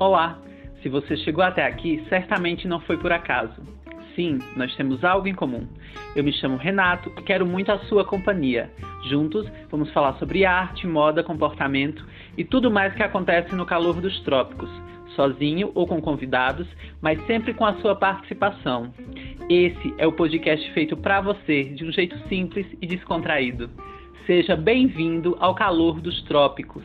Olá! Se você chegou até aqui, certamente não foi por acaso. Sim, nós temos algo em comum. Eu me chamo Renato e quero muito a sua companhia. Juntos, vamos falar sobre arte, moda, comportamento e tudo mais que acontece no calor dos trópicos, sozinho ou com convidados, mas sempre com a sua participação. Esse é o podcast feito para você, de um jeito simples e descontraído. Seja bem-vindo ao calor dos trópicos.